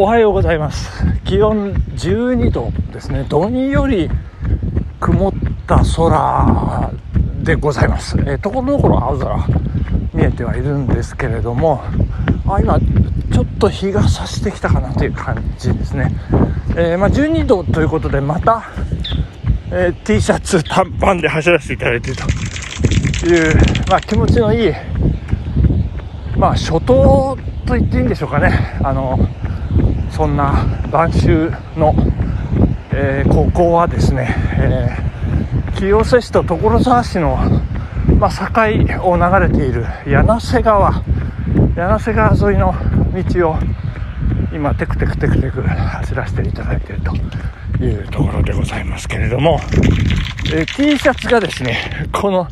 おはようございます。気温12度ですね。どんより曇った空でございます、え、ところどころ青空見えてはいるんですけれどもあ今ちょっと日が差してきたかなという感じですね、えー、まあ、12度ということでまた、えー、T シャツ短パンで走らせていただいているという、まあ、気持ちのいいまあ初冬と言っていいんでしょうかね。あのそんな晩秋の、えー、ここはですね、えー、清瀬市と所沢市の、まあ、境を流れている柳瀬川柳瀬川沿いの道を今テクテクテクテク走らせていただいているというところでございますけれども、えー、T シャツがですねこの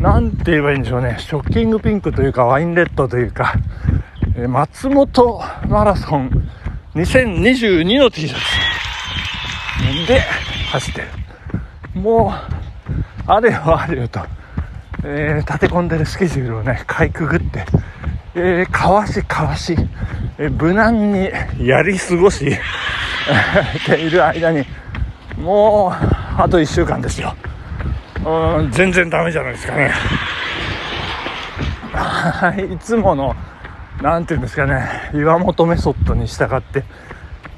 何て言えばいいんでしょうねショッキングピンクというかワインレッドというか松本マラソン2022の T シャツ。で走ってる。もうあれよあれよと、えー、立て込んでるスケジュールをねかいくぐって、えー、かわしかわし、えー、無難にやり過ごし。ている間にもうあと1週間ですよ。うん全然ダメじゃないですかね。いつもの何て言うんですかね。岩本メソッドに従って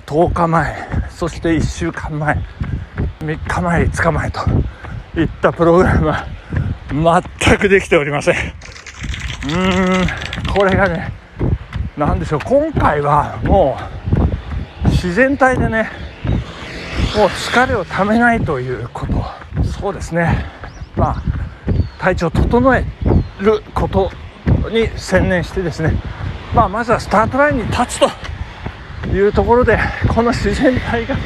10日前そして1週間前3日前5日前といったプログラムは全くできておりません。うーんこれがね何でしょう。今回はもう自然体でねもう疲れをためないということ。そうですね。まあ体調整えることに専念してですねまあ、まずはスタートラインに立つというところでこの自然体が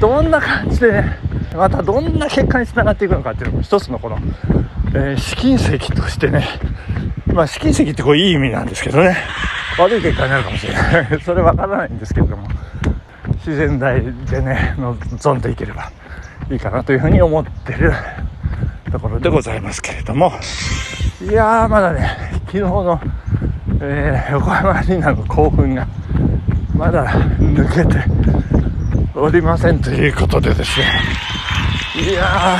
どんな感じでねまたどんな結果につながっていくのかっていうのも一つのこの、えー、試金石としてねまあ試金石ってこういい意味なんですけどね。悪い結果になるかもしれない。それわからないんですけれども自然体でね望んでいければいいかなというふうに思ってるところでございますけれども。いやーまだね昨日のえー、横浜アリーナの興奮がまだ抜けておりませんということでですね。いや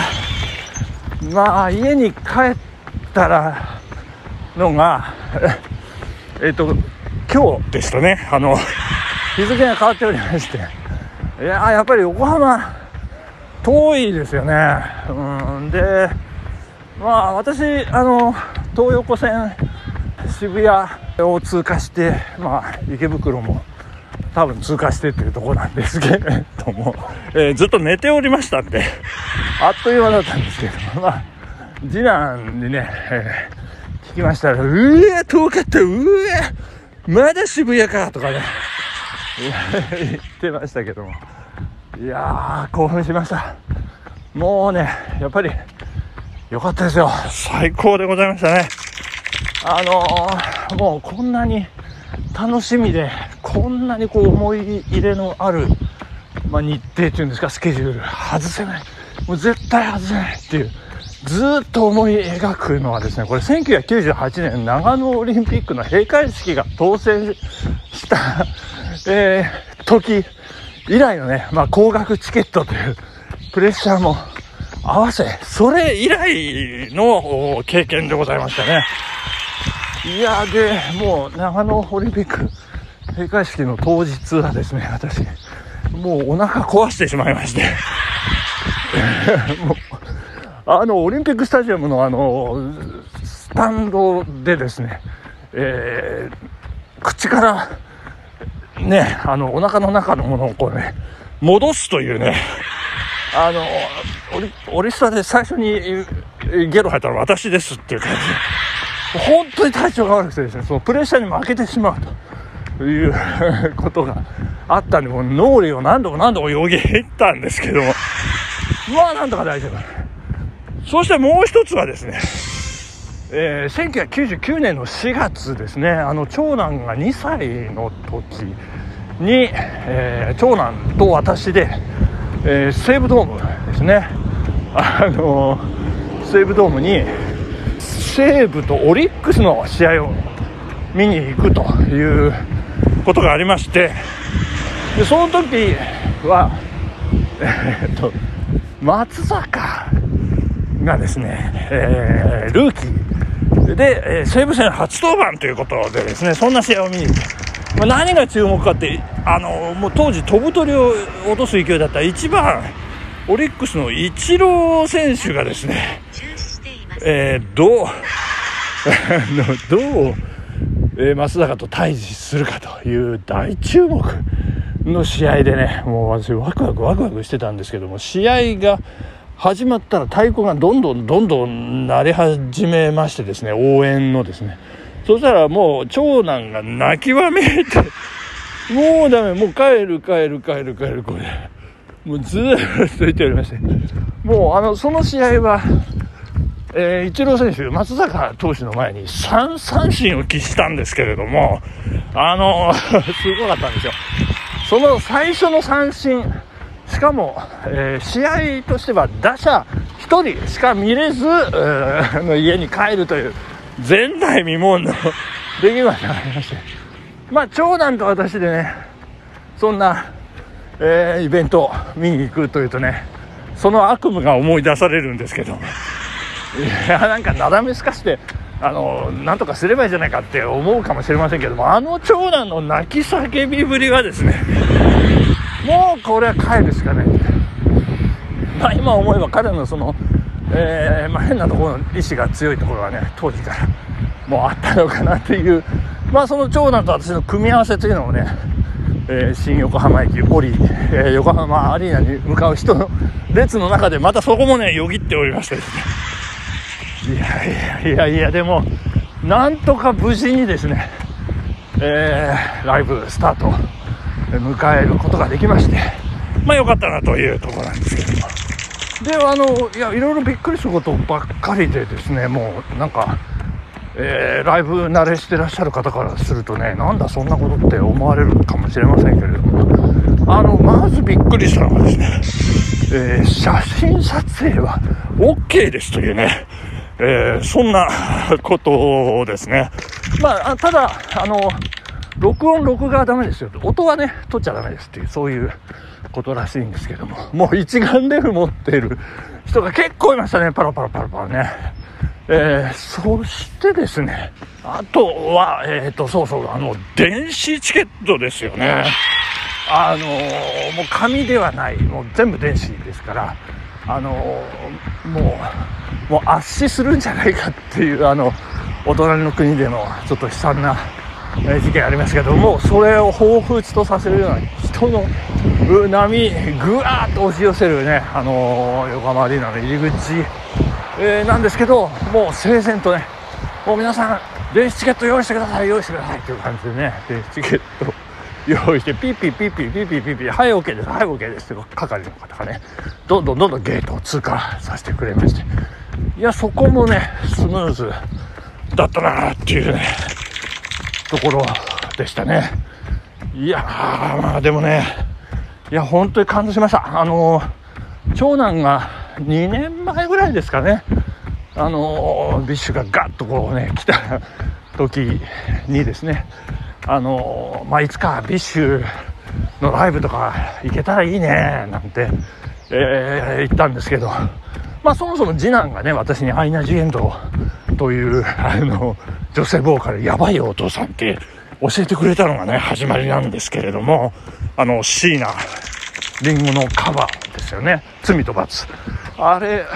ーまあ家に帰ったらのが えっ、と今日でしたね。あの日付が変わっておりまして。いややっぱり横浜遠いですよね。うんでまあ私あの東横線渋谷を通過して、まあ、池袋も多分通過してっていうところなんですけれども、えー、ずっと寝ておりましたんで、あっという間だったんですけど、まあ、次男にね、えー、聞きましたら、うえ、遠かった、うえ、まだ渋谷かとかね、言ってましたけども、いやー、興奮しました。もうね、やっぱり、良かったですよ。最高でございましたね。あの、もうこんなに楽しみで、こんなにこう思い入れのある、まあ、日程っていうんですか、スケジュール、外せない。もう絶対外せないっていう、ずっと思い描くのはですね、これ1998年長野オリンピックの閉会式が当選した、えー、時以来のね、まあ、高額チケットというプレッシャーも合わせ、それ以来の経験でございましたね。いやで、もう長野オリンピック閉会式の当日はですね、私、もうお腹壊してしまいまして。もう、あの、オリンピックスタジアムのあの、スタンドでですね、えー、口から、ね、あの、お腹の中のものをこうね、戻すというね、あの、オリ、スタで最初にゲロ吐いたのは私ですっていう感じ、本当に体調が悪くてですねそのプレッシャーに負けてしまうという ことがあったんでもう脳裏を何度も何度もよぎったんですけども。まあなんとか大丈夫。そしてもう一つはですねえー、1999年の4月ですね。あの長男が2歳の時に、えー、長男と私で、えー、西武ドームですね。あの西武ドームに西武とオリックスの試合を見に行くということがありまして、でその時は えー、っと松坂がですね、えー、ルーキー。で、え、西武戦初登板ということでですねそんな試合を見に行って、まあ、何が注目かってあのもう当時飛ぶ鳥を落とす勢いだった1番オリックスのイチロー選手がですね、えー、どう どう、えー、松坂と対峙するかという大注目の試合でねもう私ワクワクワクワクしてたんですけども試合が始まったら太鼓がどんどんどんどん鳴り始めましてですね応援のですねそしたらもう長男が泣きわめいてもうダメもう帰る帰る帰る帰るこれもうずーっと言っておりまして、もうあの、その試合は、えー、イチロー選手、松坂投手の前に3三振を喫したんですけれども、あの すごかったんですよ。その最初の三振、しかも、えー、試合としては打者1人しか見れず、えー、の家に帰るという前代未聞の？出来事がありまして、まあ、長男と私でね、そんなえー、イベントを見に行くというとねその悪夢が思い出されるんですけど。いやなんかなだめすかしてあのなんとかすればいいじゃないかって思うかもしれませんけどもあの長男の泣き叫びぶりがですねもうこれは帰るしかない、まあ、今思えば彼のその、えー、まあ、変なところの意志が強いところはね当時からもうあったのかなっていう。まあその長男と私の組み合わせというのをねえー、新横浜駅降り、えー、横浜アリーナに向かう人の列の中でまたそこもねよぎっておりましてですね。いやいやいやいやでもなんとか無事にですね、えー、ライブスタート迎えることができましてまあよかったなというところなんですけども。であのいやいろいろびっくりすることばっかりでですねもうなんかえー、ライブ慣れしてらっしゃる方からするとね、なんだそんなことって思われるかもしれませんけれども、あの、まずびっくりしたのがですね、えー、写真撮影は OK ですというね、えー、そんなことですね。まあ、ただ、あの、録音、録画はダメですよ。音はね、取っちゃダメですっていう、そういうことらしいんですけども、もう一眼レフ持っている人が結構いましたね、パラパラパラパラね。えー、そしてですね、あとは、えっ、ー、と、そうそう、あの、電子チケットですよね。あのー、もう紙ではない、もう全部電子ですから、あのー、もう、もう圧死するんじゃないかっていう、あの、お隣の国でのちょっと悲惨な事件ありますけども、それを彷彿とさせるような人の波、ぐわーっと押し寄せるね、あの横浜アリーナの入り口、えー、なんですけど、もう整然とね、もう皆さん、電子チケット用意してください、用意してくださいっていう感じでね、電子チケット用意して、ピッピッピッピッピッピッピッピッ、はい、OK です、はい、OK です。って係の方がね、どんどんどんどんゲートを通過させてくれまして、いや、そこもね、スムーズだったなっていうね、ところでしたね。いやー、まあでもね、いや、本当に感動しました。あのー、長男が、2年前ぐらいですかね、あの BiSH がガッとこうね、来た時にですね、あのまあ、いつか BiSH のライブとか行けたらいいね、なんて、えー、言ったんですけど、まあ、そもそも次男がね、私にアイナ・ジ・エンドをという、あの、女性ボーカル、やばいお父さんって教えてくれたのがね、始まりなんですけれども、あの、椎名林檎のカバーですよね。罪と罰。あれ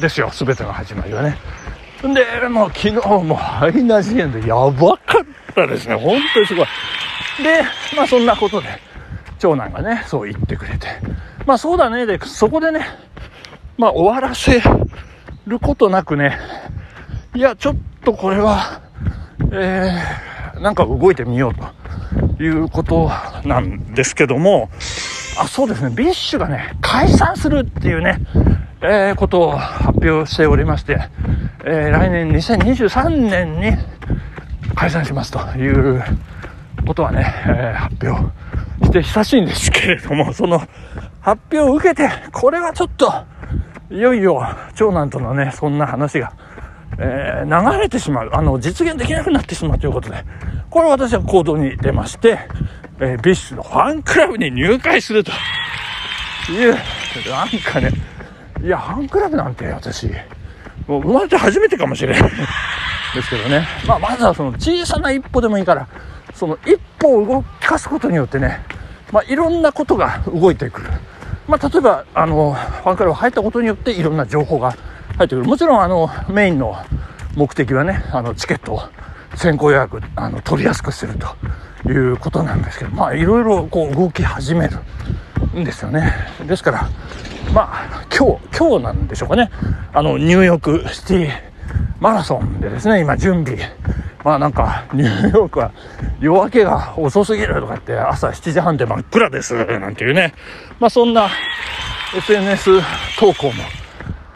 ですよ、全ての始まりはね。で、もう昨日もハイナジエンドやばかったですね。本当にすごい。で、まあそんなことで、長男がね、そう言ってくれて。まあそうだね。で、そこでね、まあ終わらせることなくね、いや、ちょっとこれは、えー、なんか動いてみようということなんですけども、あ、そうですね、 BiSH がね、解散するっていうね、えー、ことを発表しておりまして、えー、来年2023年に解散しますということはね、えー、発表して久しいんですけれども、その発表を受けて、これはちょっと、いよいよ長男とのね、そんな話が、えー、流れてしまう、あの、実現できなくなってしまうということで、これ私は行動に出まして、えー、 BiSH のファンクラブに入会するという、なんかね、いや、ファンクラブなんて私、もう生まれて初めてかもしれないですけどね。まあ、まずはその小さな一歩でもいいから、その一歩を動かすことによってね、まあ、いろんなことが動いてくる。まあ、例えば、あの、ファンクラブ入ったことによっていろんな情報が入ってくる。もちろん、あの、メインの目的はね、あの、チケットを先行予約、あの、取りやすくするということなんですけど、まあ、いろいろこう動き始めるんですよね。ですから、まあ、今日、今日なんでしょうかね。あの、ニューヨークシティマラソンでですね、今準備。まあなんか、ニューヨークは夜明けが遅すぎるとかって朝7時半で真っ暗ですなんていうね。まあそんな SNS 投稿も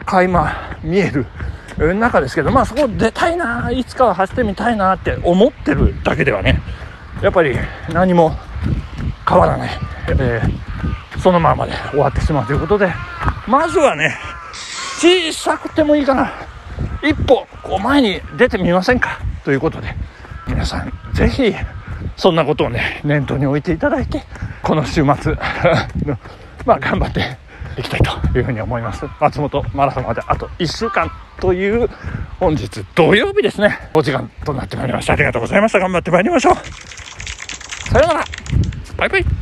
垣間見える中ですけど、まあそこ出たいな、いつかは走ってみたいなって思ってるだけではね、やっぱり何も変わらない。えー、そのままで終わってしまうということで、まずはね、小さくてもいいかな。一歩、こう前に出てみませんかということで、皆さん、ぜひ、そんなことをね、念頭に置いていただいて、この週末 まあ、頑張っていきたいというふうに思います。松本マラソンまであと1週間という、本日土曜日ですね、お時間となってまいりました。ありがとうございました。頑張ってまいりましょう。さようなら。バイバイ。